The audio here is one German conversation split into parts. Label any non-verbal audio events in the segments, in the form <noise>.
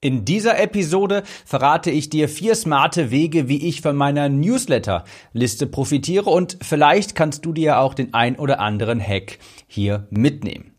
In dieser Episode verrate ich dir vier smarte Wege, wie ich von meiner Newsletter-Liste profitiere und vielleicht kannst du dir auch den ein oder anderen Hack hier mitnehmen.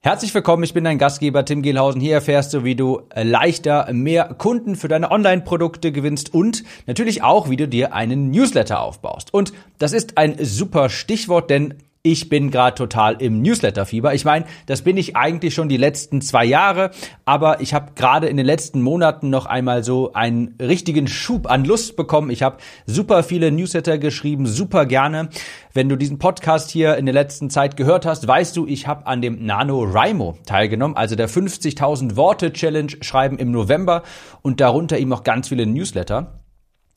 Herzlich willkommen, ich bin dein Gastgeber Tim Gehlhausen. Hier erfährst du, wie du leichter mehr Kunden für deine Online-Produkte gewinnst und natürlich auch, wie du dir einen Newsletter aufbaust. Und das ist ein super Stichwort, denn ich bin gerade total im Newsletter-Fieber. Ich meine, das bin ich eigentlich schon die letzten zwei Jahre, aber ich habe gerade in den letzten Monaten noch einmal so einen richtigen Schub an Lust bekommen. Ich habe super viele Newsletter geschrieben, super gerne. Wenn du diesen Podcast hier in der letzten Zeit gehört hast, weißt du, ich habe an dem Nano Rimo teilgenommen, also der 50.000 Worte Challenge schreiben im November und darunter eben noch ganz viele Newsletter.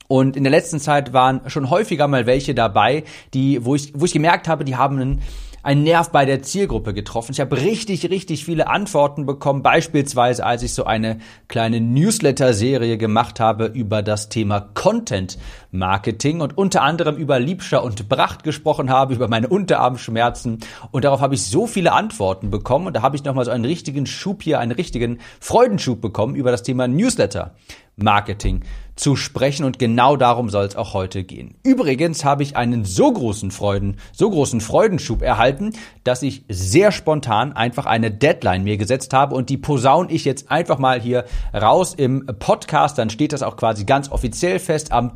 Und in der letzten Zeit waren schon häufiger mal welche dabei, die, wo ich, wo ich gemerkt habe, die haben einen, einen Nerv bei der Zielgruppe getroffen. Ich habe richtig, richtig viele Antworten bekommen, beispielsweise als ich so eine kleine Newsletter-Serie gemacht habe über das Thema Content Marketing und unter anderem über Liebscher und Bracht gesprochen habe, über meine Unterarmschmerzen. Und darauf habe ich so viele Antworten bekommen. Und da habe ich nochmal so einen richtigen Schub hier, einen richtigen Freudenschub bekommen über das Thema Newsletter Marketing zu sprechen. Und genau darum soll es auch heute gehen. Übrigens habe ich einen so großen Freuden, so großen Freudenschub erhalten, dass ich sehr spontan einfach eine Deadline mir gesetzt habe. Und die posaun ich jetzt einfach mal hier raus im Podcast, dann steht das auch quasi ganz offiziell fest. Am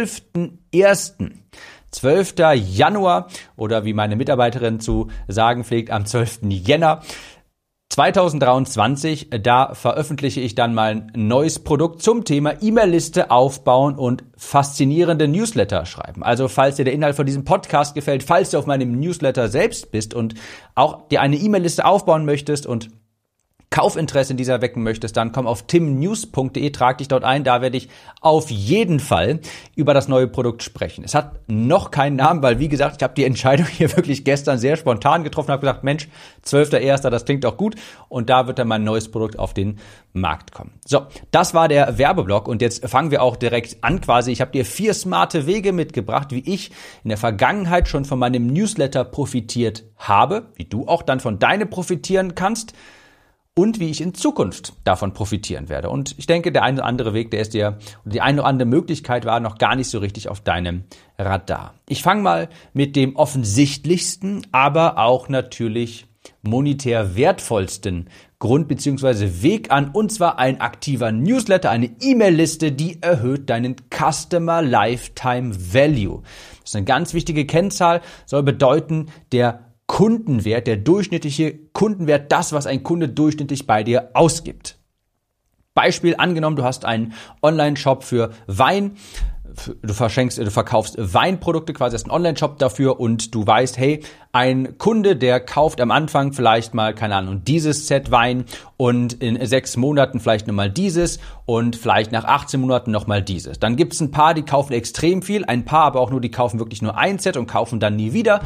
12.01. 12. Januar oder wie meine Mitarbeiterin zu sagen pflegt, am 12. Jänner 2023, da veröffentliche ich dann mal ein neues Produkt zum Thema E-Mail-Liste aufbauen und faszinierende Newsletter schreiben. Also falls dir der Inhalt von diesem Podcast gefällt, falls du auf meinem Newsletter selbst bist und auch dir eine E-Mail-Liste aufbauen möchtest und Kaufinteresse in dieser wecken möchtest, dann komm auf timnews.de, trag dich dort ein. Da werde ich auf jeden Fall über das neue Produkt sprechen. Es hat noch keinen Namen, weil wie gesagt, ich habe die Entscheidung hier <laughs> wirklich gestern sehr spontan getroffen, habe gesagt, Mensch, 12.01., das klingt doch gut. Und da wird dann mein neues Produkt auf den Markt kommen. So, das war der Werbeblock und jetzt fangen wir auch direkt an quasi. Ich habe dir vier smarte Wege mitgebracht, wie ich in der Vergangenheit schon von meinem Newsletter profitiert habe, wie du auch dann von deinem profitieren kannst und wie ich in Zukunft davon profitieren werde. Und ich denke, der eine oder andere Weg, der ist dir, die eine oder andere Möglichkeit war noch gar nicht so richtig auf deinem Radar. Ich fange mal mit dem offensichtlichsten, aber auch natürlich monetär wertvollsten Grund bzw. Weg an, und zwar ein aktiver Newsletter, eine E-Mail-Liste, die erhöht deinen Customer Lifetime Value. Das ist eine ganz wichtige Kennzahl, soll bedeuten, der Kundenwert, der durchschnittliche Kundenwert, das, was ein Kunde durchschnittlich bei dir ausgibt. Beispiel angenommen, du hast einen Online-Shop für Wein, du verschenkst, du verkaufst Weinprodukte, quasi hast einen Online-Shop dafür und du weißt, hey, ein Kunde, der kauft am Anfang vielleicht mal, keine Ahnung, dieses Set Wein und in sechs Monaten vielleicht nochmal dieses und vielleicht nach 18 Monaten nochmal dieses. Dann gibt es ein paar, die kaufen extrem viel, ein paar aber auch nur, die kaufen wirklich nur ein Set und kaufen dann nie wieder.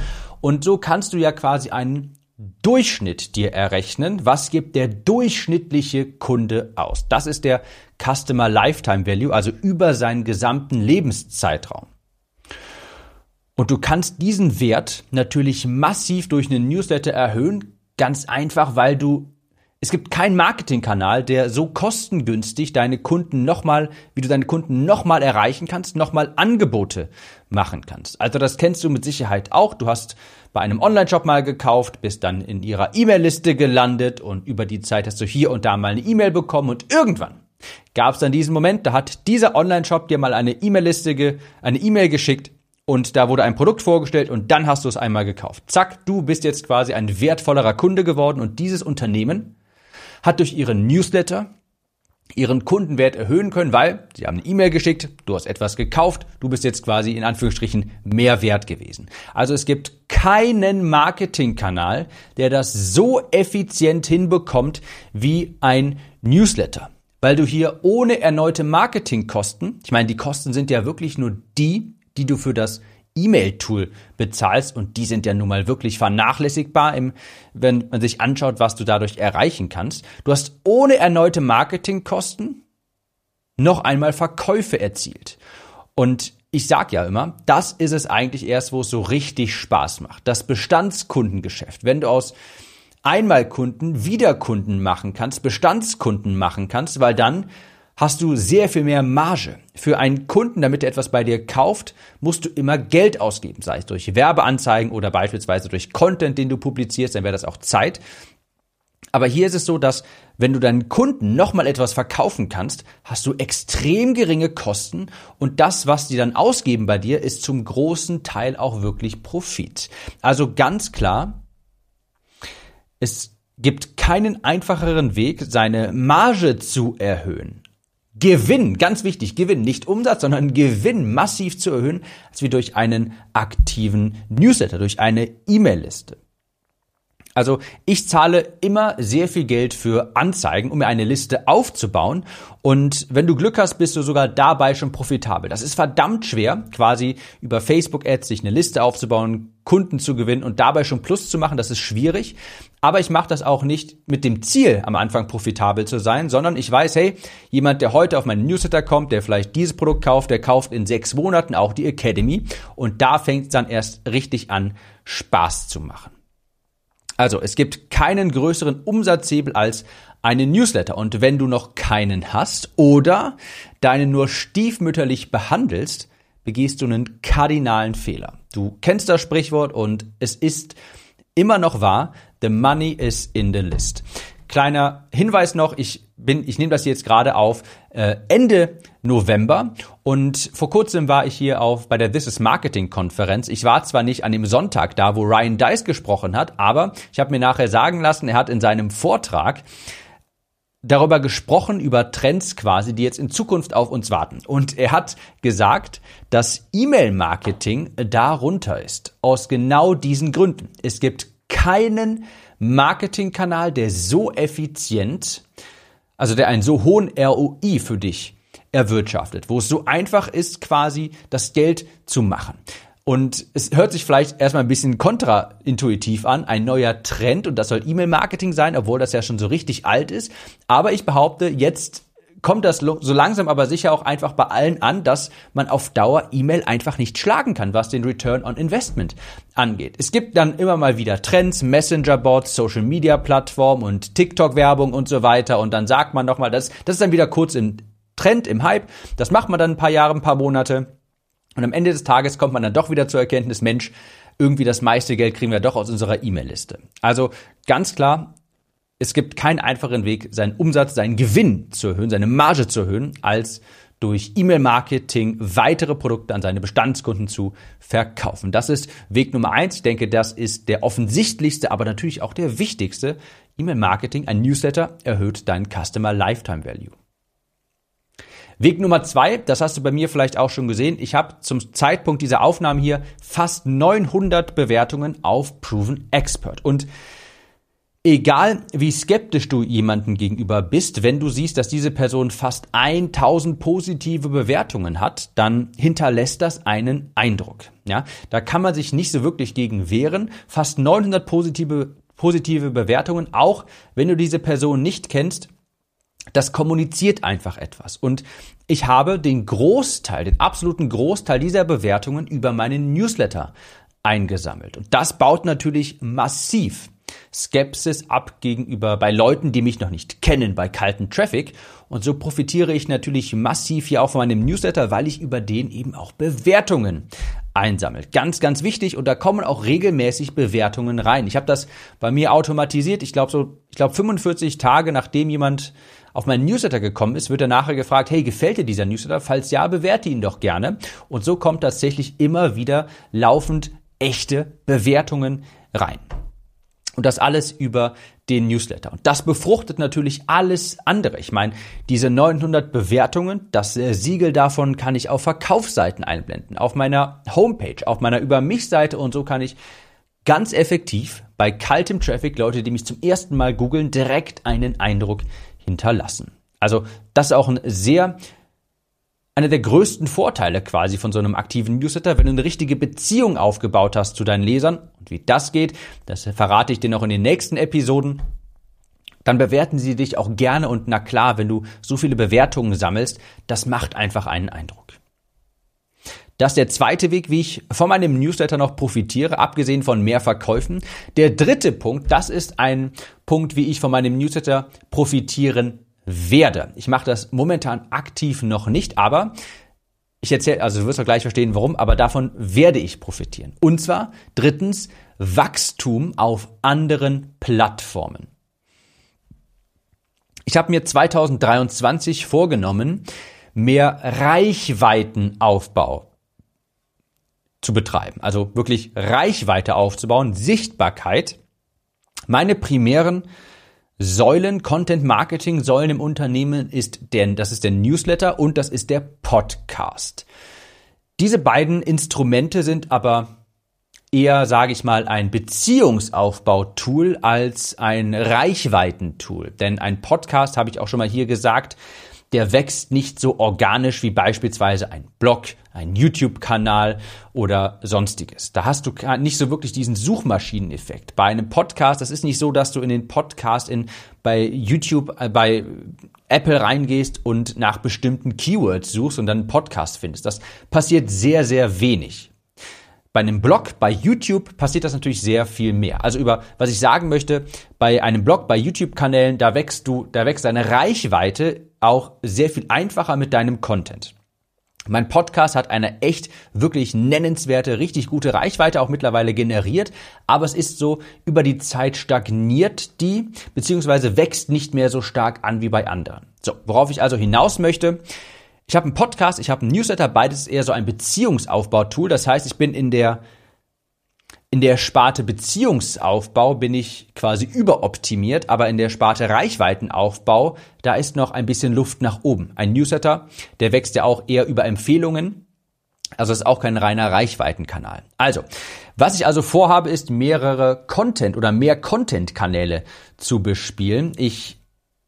Und so kannst du ja quasi einen Durchschnitt dir errechnen. Was gibt der durchschnittliche Kunde aus? Das ist der Customer Lifetime Value, also über seinen gesamten Lebenszeitraum. Und du kannst diesen Wert natürlich massiv durch einen Newsletter erhöhen, ganz einfach, weil du es gibt keinen Marketingkanal, der so kostengünstig deine Kunden nochmal, wie du deine Kunden nochmal erreichen kannst, nochmal Angebote machen kannst. Also das kennst du mit Sicherheit auch. Du hast bei einem Online-Shop mal gekauft, bist dann in ihrer E-Mail-Liste gelandet und über die Zeit hast du hier und da mal eine E-Mail bekommen und irgendwann gab es dann diesen Moment, da hat dieser Online-Shop dir mal eine E-Mail-Liste, eine E-Mail geschickt und da wurde ein Produkt vorgestellt und dann hast du es einmal gekauft. Zack, du bist jetzt quasi ein wertvollerer Kunde geworden und dieses Unternehmen hat durch ihren Newsletter ihren Kundenwert erhöhen können, weil sie haben eine E-Mail geschickt, du hast etwas gekauft, du bist jetzt quasi in Anführungsstrichen mehr wert gewesen. Also es gibt keinen Marketingkanal, der das so effizient hinbekommt wie ein Newsletter. Weil du hier ohne erneute Marketingkosten, ich meine, die Kosten sind ja wirklich nur die, die du für das E-Mail-Tool bezahlst und die sind ja nun mal wirklich vernachlässigbar, im, wenn man sich anschaut, was du dadurch erreichen kannst. Du hast ohne erneute Marketingkosten noch einmal Verkäufe erzielt. Und ich sag ja immer, das ist es eigentlich erst, wo es so richtig Spaß macht. Das Bestandskundengeschäft. Wenn du aus Einmalkunden Wiederkunden machen kannst, Bestandskunden machen kannst, weil dann hast du sehr viel mehr Marge. Für einen Kunden, damit er etwas bei dir kauft, musst du immer Geld ausgeben, sei es durch Werbeanzeigen oder beispielsweise durch Content, den du publizierst, dann wäre das auch Zeit. Aber hier ist es so, dass wenn du deinen Kunden nochmal etwas verkaufen kannst, hast du extrem geringe Kosten und das, was die dann ausgeben bei dir, ist zum großen Teil auch wirklich Profit. Also ganz klar, es gibt keinen einfacheren Weg, seine Marge zu erhöhen. Gewinn, ganz wichtig, Gewinn, nicht Umsatz, sondern Gewinn massiv zu erhöhen, als wie durch einen aktiven Newsletter, durch eine E-Mail-Liste. Also ich zahle immer sehr viel Geld für Anzeigen, um mir eine Liste aufzubauen. Und wenn du Glück hast, bist du sogar dabei schon profitabel. Das ist verdammt schwer, quasi über Facebook-Ads sich eine Liste aufzubauen, Kunden zu gewinnen und dabei schon Plus zu machen. Das ist schwierig. Aber ich mache das auch nicht mit dem Ziel, am Anfang profitabel zu sein, sondern ich weiß, hey, jemand, der heute auf meinen Newsletter kommt, der vielleicht dieses Produkt kauft, der kauft in sechs Monaten auch die Academy. Und da fängt es dann erst richtig an, Spaß zu machen. Also, es gibt keinen größeren Umsatzhebel als einen Newsletter. Und wenn du noch keinen hast oder deinen nur stiefmütterlich behandelst, begehst du einen kardinalen Fehler. Du kennst das Sprichwort und es ist immer noch wahr, the money is in the list. Kleiner Hinweis noch, ich bin, ich nehme das jetzt gerade auf äh, Ende November und vor kurzem war ich hier auf bei der This is Marketing Konferenz. Ich war zwar nicht an dem Sonntag da, wo Ryan Dice gesprochen hat, aber ich habe mir nachher sagen lassen, er hat in seinem Vortrag darüber gesprochen, über Trends quasi, die jetzt in Zukunft auf uns warten. Und er hat gesagt, dass E-Mail-Marketing darunter ist. Aus genau diesen Gründen. Es gibt keinen Marketingkanal, der so effizient, also der einen so hohen ROI für dich erwirtschaftet, wo es so einfach ist, quasi das Geld zu machen. Und es hört sich vielleicht erstmal ein bisschen kontraintuitiv an, ein neuer Trend und das soll E-Mail-Marketing sein, obwohl das ja schon so richtig alt ist. Aber ich behaupte, jetzt kommt das so langsam aber sicher auch einfach bei allen an, dass man auf Dauer E-Mail einfach nicht schlagen kann, was den Return on Investment angeht. Es gibt dann immer mal wieder Trends, Messenger-Bots, Social-Media-Plattformen und TikTok-Werbung und so weiter und dann sagt man nochmal, das, das ist dann wieder kurz im Trend, im Hype. Das macht man dann ein paar Jahre, ein paar Monate und am Ende des Tages kommt man dann doch wieder zur Erkenntnis, Mensch, irgendwie das meiste Geld kriegen wir doch aus unserer E-Mail-Liste. Also ganz klar, es gibt keinen einfachen Weg, seinen Umsatz, seinen Gewinn zu erhöhen, seine Marge zu erhöhen, als durch E-Mail-Marketing weitere Produkte an seine Bestandskunden zu verkaufen. Das ist Weg Nummer eins. Ich denke, das ist der offensichtlichste, aber natürlich auch der wichtigste. E-Mail-Marketing, ein Newsletter erhöht deinen Customer Lifetime Value. Weg Nummer zwei, das hast du bei mir vielleicht auch schon gesehen. Ich habe zum Zeitpunkt dieser Aufnahme hier fast 900 Bewertungen auf Proven Expert. Und Egal wie skeptisch du jemanden gegenüber bist, wenn du siehst, dass diese Person fast 1000 positive Bewertungen hat, dann hinterlässt das einen Eindruck. Ja, da kann man sich nicht so wirklich gegen wehren. Fast 900 positive, positive Bewertungen, auch wenn du diese Person nicht kennst, das kommuniziert einfach etwas. Und ich habe den Großteil, den absoluten Großteil dieser Bewertungen über meinen Newsletter eingesammelt. Und das baut natürlich massiv Skepsis ab gegenüber bei Leuten, die mich noch nicht kennen, bei kalten Traffic. Und so profitiere ich natürlich massiv hier auch von meinem Newsletter, weil ich über den eben auch Bewertungen einsammelt. Ganz, ganz wichtig und da kommen auch regelmäßig Bewertungen rein. Ich habe das bei mir automatisiert. Ich glaube so, ich glaube 45 Tage nachdem jemand auf meinen Newsletter gekommen ist, wird er nachher gefragt, hey, gefällt dir dieser Newsletter? Falls ja, bewerte ihn doch gerne. Und so kommt tatsächlich immer wieder laufend echte Bewertungen rein. Und das alles über den Newsletter. Und das befruchtet natürlich alles andere. Ich meine, diese 900 Bewertungen, das äh, Siegel davon kann ich auf Verkaufsseiten einblenden, auf meiner Homepage, auf meiner Über mich Seite und so kann ich ganz effektiv bei kaltem Traffic, Leute, die mich zum ersten Mal googeln, direkt einen Eindruck hinterlassen. Also das ist auch ein sehr einer der größten Vorteile quasi von so einem aktiven Newsletter, wenn du eine richtige Beziehung aufgebaut hast zu deinen Lesern und wie das geht, das verrate ich dir noch in den nächsten Episoden. Dann bewerten sie dich auch gerne und na klar, wenn du so viele Bewertungen sammelst, das macht einfach einen Eindruck. Das ist der zweite Weg, wie ich von meinem Newsletter noch profitiere, abgesehen von mehr Verkäufen. Der dritte Punkt, das ist ein Punkt, wie ich von meinem Newsletter profitieren werde. Ich mache das momentan aktiv noch nicht, aber ich erzähle, also du wirst auch gleich verstehen, warum, aber davon werde ich profitieren. Und zwar drittens Wachstum auf anderen Plattformen. Ich habe mir 2023 vorgenommen, mehr Reichweitenaufbau zu betreiben. Also wirklich Reichweite aufzubauen, Sichtbarkeit. Meine primären Säulen, Content Marketing Säulen im Unternehmen ist der, das ist der Newsletter und das ist der Podcast. Diese beiden Instrumente sind aber eher, sage ich mal, ein Beziehungsaufbau-Tool als ein Reichweiten-Tool. Denn ein Podcast, habe ich auch schon mal hier gesagt, der wächst nicht so organisch wie beispielsweise ein Blog, ein YouTube-Kanal oder sonstiges. Da hast du nicht so wirklich diesen Suchmaschineneffekt. Bei einem Podcast, das ist nicht so, dass du in den Podcast in, bei YouTube, äh, bei Apple reingehst und nach bestimmten Keywords suchst und dann einen Podcast findest. Das passiert sehr, sehr wenig. Bei einem Blog, bei YouTube passiert das natürlich sehr viel mehr. Also über, was ich sagen möchte, bei einem Blog, bei YouTube-Kanälen, da wächst du, da wächst deine Reichweite auch sehr viel einfacher mit deinem Content. Mein Podcast hat eine echt wirklich nennenswerte, richtig gute Reichweite auch mittlerweile generiert, aber es ist so, über die Zeit stagniert die, beziehungsweise wächst nicht mehr so stark an wie bei anderen. So, worauf ich also hinaus möchte, ich habe einen Podcast, ich habe einen Newsletter, beides ist eher so ein Beziehungsaufbau-Tool. Das heißt, ich bin in der in der Sparte Beziehungsaufbau bin ich quasi überoptimiert, aber in der Sparte Reichweitenaufbau, da ist noch ein bisschen Luft nach oben. Ein Newsletter, der wächst ja auch eher über Empfehlungen. Also ist auch kein reiner Reichweitenkanal. Also, was ich also vorhabe, ist mehrere Content oder mehr Content-Kanäle zu bespielen. Ich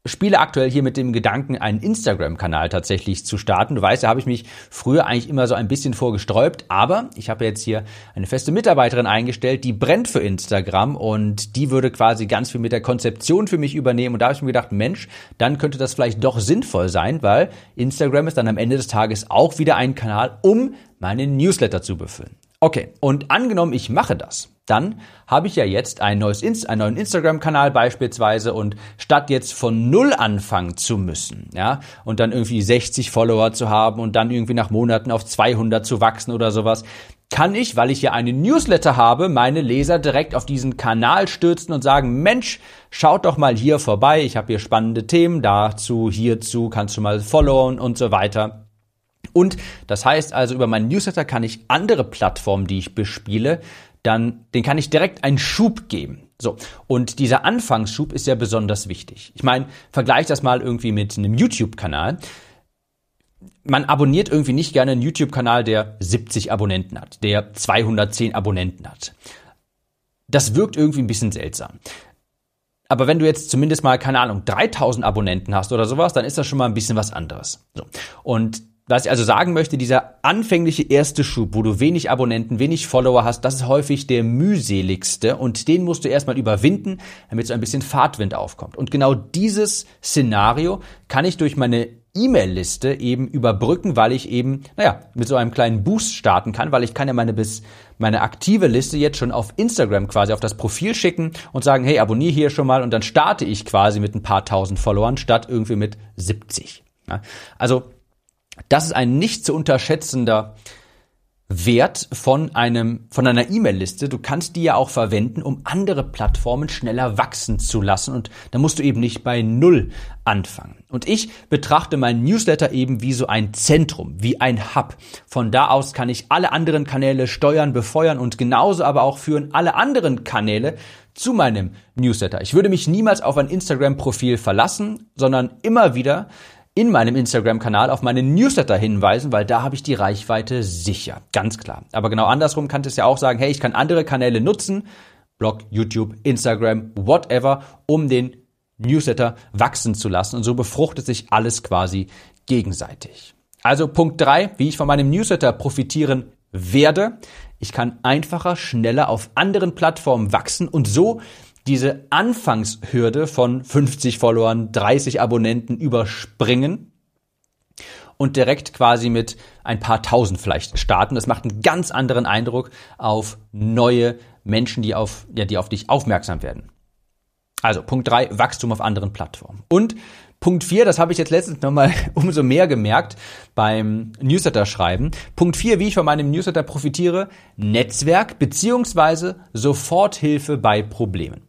spiele aktuell hier mit dem Gedanken, einen Instagram-Kanal tatsächlich zu starten. Du weißt, da habe ich mich früher eigentlich immer so ein bisschen vorgesträubt, aber ich habe jetzt hier eine feste Mitarbeiterin eingestellt, die brennt für Instagram und die würde quasi ganz viel mit der Konzeption für mich übernehmen. Und da habe ich mir gedacht, Mensch, dann könnte das vielleicht doch sinnvoll sein, weil Instagram ist dann am Ende des Tages auch wieder ein Kanal, um meinen Newsletter zu befüllen. Okay, und angenommen, ich mache das dann habe ich ja jetzt ein neues Inst einen neuen Instagram-Kanal beispielsweise und statt jetzt von Null anfangen zu müssen, ja, und dann irgendwie 60 Follower zu haben und dann irgendwie nach Monaten auf 200 zu wachsen oder sowas, kann ich, weil ich ja einen Newsletter habe, meine Leser direkt auf diesen Kanal stürzen und sagen, Mensch, schaut doch mal hier vorbei, ich habe hier spannende Themen dazu, hierzu, kannst du mal followen und so weiter. Und das heißt also, über meinen Newsletter kann ich andere Plattformen, die ich bespiele, dann den kann ich direkt einen Schub geben. So, und dieser Anfangsschub ist ja besonders wichtig. Ich meine, vergleich das mal irgendwie mit einem YouTube-Kanal. Man abonniert irgendwie nicht gerne einen YouTube-Kanal, der 70 Abonnenten hat, der 210 Abonnenten hat. Das wirkt irgendwie ein bisschen seltsam. Aber wenn du jetzt zumindest mal, keine Ahnung, 3000 Abonnenten hast oder sowas, dann ist das schon mal ein bisschen was anderes. So. Und was ich also sagen möchte, dieser anfängliche erste Schub, wo du wenig Abonnenten, wenig Follower hast, das ist häufig der mühseligste und den musst du erstmal überwinden, damit so ein bisschen Fahrtwind aufkommt. Und genau dieses Szenario kann ich durch meine E-Mail-Liste eben überbrücken, weil ich eben, naja, mit so einem kleinen Boost starten kann, weil ich kann ja meine bis meine aktive Liste jetzt schon auf Instagram quasi auf das Profil schicken und sagen, hey, abonniere hier schon mal und dann starte ich quasi mit ein paar tausend Followern statt irgendwie mit 70. Ja, also das ist ein nicht zu unterschätzender Wert von einem, von einer E-Mail-Liste. Du kannst die ja auch verwenden, um andere Plattformen schneller wachsen zu lassen. Und da musst du eben nicht bei Null anfangen. Und ich betrachte meinen Newsletter eben wie so ein Zentrum, wie ein Hub. Von da aus kann ich alle anderen Kanäle steuern, befeuern und genauso aber auch führen alle anderen Kanäle zu meinem Newsletter. Ich würde mich niemals auf ein Instagram-Profil verlassen, sondern immer wieder in meinem Instagram-Kanal auf meine Newsletter hinweisen, weil da habe ich die Reichweite sicher, ganz klar. Aber genau andersrum kann es ja auch sagen, hey, ich kann andere Kanäle nutzen, Blog, YouTube, Instagram, whatever, um den Newsletter wachsen zu lassen. Und so befruchtet sich alles quasi gegenseitig. Also Punkt drei, wie ich von meinem Newsletter profitieren werde. Ich kann einfacher, schneller auf anderen Plattformen wachsen und so diese Anfangshürde von 50 Followern, 30 Abonnenten überspringen und direkt quasi mit ein paar tausend vielleicht starten. Das macht einen ganz anderen Eindruck auf neue Menschen, die auf, ja, die auf dich aufmerksam werden. Also Punkt drei Wachstum auf anderen Plattformen. Und Punkt 4, das habe ich jetzt letztens nochmal <laughs> umso mehr gemerkt beim Newsletter schreiben. Punkt 4, wie ich von meinem Newsletter profitiere, Netzwerk beziehungsweise Soforthilfe bei Problemen.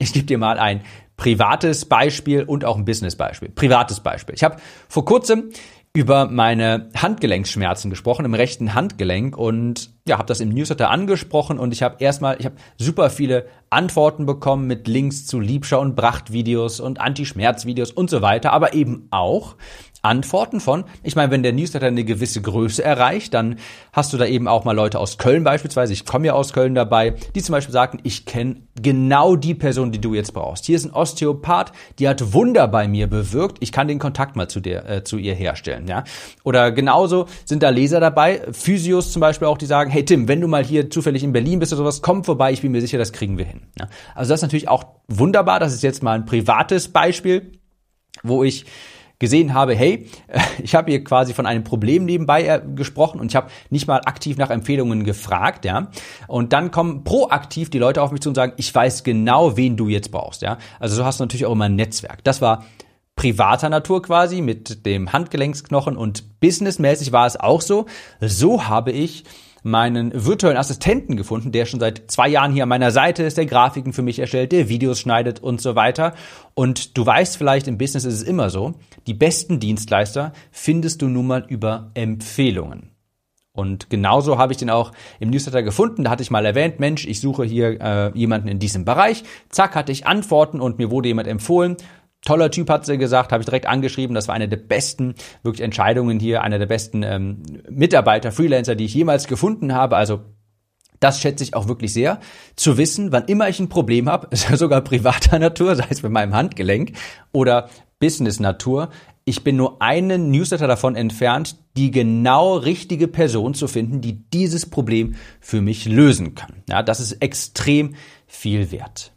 Ich gebe dir mal ein privates Beispiel und auch ein Business-Beispiel. Privates Beispiel. Ich habe vor kurzem über meine Handgelenksschmerzen gesprochen im rechten Handgelenk und ja, habe das im Newsletter angesprochen und ich habe erstmal, ich habe super viele Antworten bekommen mit Links zu Liebschau und Bracht-Videos und Anti-Schmerz-Videos und so weiter, aber eben auch Antworten von, ich meine, wenn der Newsletter eine gewisse Größe erreicht, dann hast du da eben auch mal Leute aus Köln beispielsweise, ich komme ja aus Köln dabei, die zum Beispiel sagen, ich kenne genau die Person, die du jetzt brauchst. Hier ist ein Osteopath, die hat Wunder bei mir bewirkt, ich kann den Kontakt mal zu, der, äh, zu ihr herstellen. Ja? Oder genauso sind da Leser dabei, Physios zum Beispiel auch, die sagen, hey Tim, wenn du mal hier zufällig in Berlin bist oder sowas, komm vorbei, ich bin mir sicher, das kriegen wir hin. Ja? Also das ist natürlich auch wunderbar, das ist jetzt mal ein privates Beispiel, wo ich gesehen habe, hey, <laughs> ich habe hier quasi von einem Problem nebenbei äh, gesprochen und ich habe nicht mal aktiv nach Empfehlungen gefragt, ja. Und dann kommen proaktiv die Leute auf mich zu und sagen, ich weiß genau, wen du jetzt brauchst, ja. Also so hast du natürlich auch immer ein Netzwerk. Das war privater Natur quasi mit dem Handgelenksknochen und businessmäßig war es auch so. So habe ich meinen virtuellen Assistenten gefunden, der schon seit zwei Jahren hier an meiner Seite ist, der Grafiken für mich erstellt, der Videos schneidet und so weiter. Und du weißt vielleicht, im Business ist es immer so, die besten Dienstleister findest du nun mal über Empfehlungen. Und genauso habe ich den auch im Newsletter gefunden. Da hatte ich mal erwähnt, Mensch, ich suche hier äh, jemanden in diesem Bereich. Zack, hatte ich Antworten und mir wurde jemand empfohlen. Toller Typ, hat sie gesagt, habe ich direkt angeschrieben. Das war eine der besten wirklich Entscheidungen hier, einer der besten ähm, Mitarbeiter, Freelancer, die ich jemals gefunden habe. Also das schätze ich auch wirklich sehr, zu wissen, wann immer ich ein Problem habe, <laughs> sogar privater Natur, sei es mit meinem Handgelenk oder Business-Natur, ich bin nur einen Newsletter davon entfernt, die genau richtige Person zu finden, die dieses Problem für mich lösen kann. Ja, das ist extrem viel wert.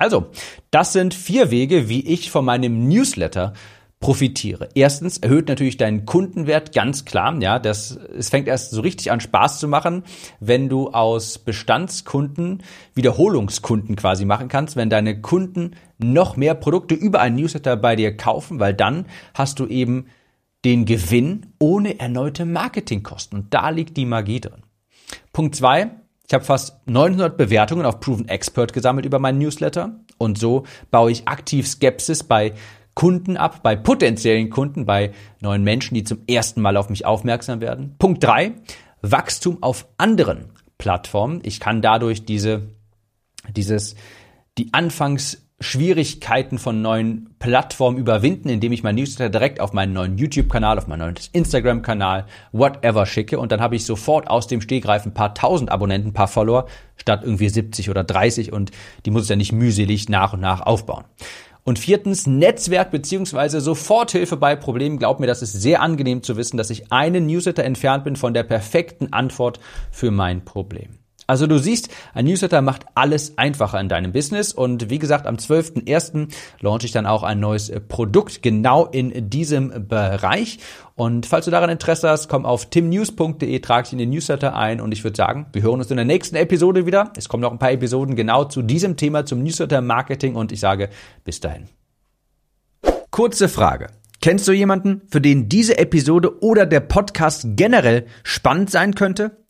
Also, das sind vier Wege, wie ich von meinem Newsletter profitiere. Erstens erhöht natürlich deinen Kundenwert ganz klar. Ja, das es fängt erst so richtig an Spaß zu machen, wenn du aus Bestandskunden Wiederholungskunden quasi machen kannst, wenn deine Kunden noch mehr Produkte über einen Newsletter bei dir kaufen, weil dann hast du eben den Gewinn ohne erneute Marketingkosten und da liegt die Magie drin. Punkt zwei: ich habe fast 900 Bewertungen auf Proven Expert gesammelt über meinen Newsletter und so baue ich aktiv Skepsis bei Kunden ab, bei potenziellen Kunden, bei neuen Menschen, die zum ersten Mal auf mich aufmerksam werden. Punkt drei: Wachstum auf anderen Plattformen. Ich kann dadurch diese, dieses, die anfangs Schwierigkeiten von neuen Plattformen überwinden, indem ich mein Newsletter direkt auf meinen neuen YouTube-Kanal, auf meinen neuen Instagram-Kanal, whatever schicke und dann habe ich sofort aus dem Stegreif ein paar tausend Abonnenten, ein paar Follower, statt irgendwie 70 oder 30 und die muss ich ja nicht mühselig nach und nach aufbauen. Und viertens, Netzwerk beziehungsweise Soforthilfe bei Problemen. Glaub mir, das ist sehr angenehm zu wissen, dass ich einen Newsletter entfernt bin von der perfekten Antwort für mein Problem. Also du siehst, ein Newsletter macht alles einfacher in deinem Business und wie gesagt, am 12.01. launche ich dann auch ein neues Produkt genau in diesem Bereich. Und falls du daran Interesse hast, komm auf timnews.de, trag dich in den Newsletter ein und ich würde sagen, wir hören uns in der nächsten Episode wieder. Es kommen noch ein paar Episoden genau zu diesem Thema, zum Newsletter Marketing und ich sage bis dahin. Kurze Frage. Kennst du jemanden, für den diese Episode oder der Podcast generell spannend sein könnte?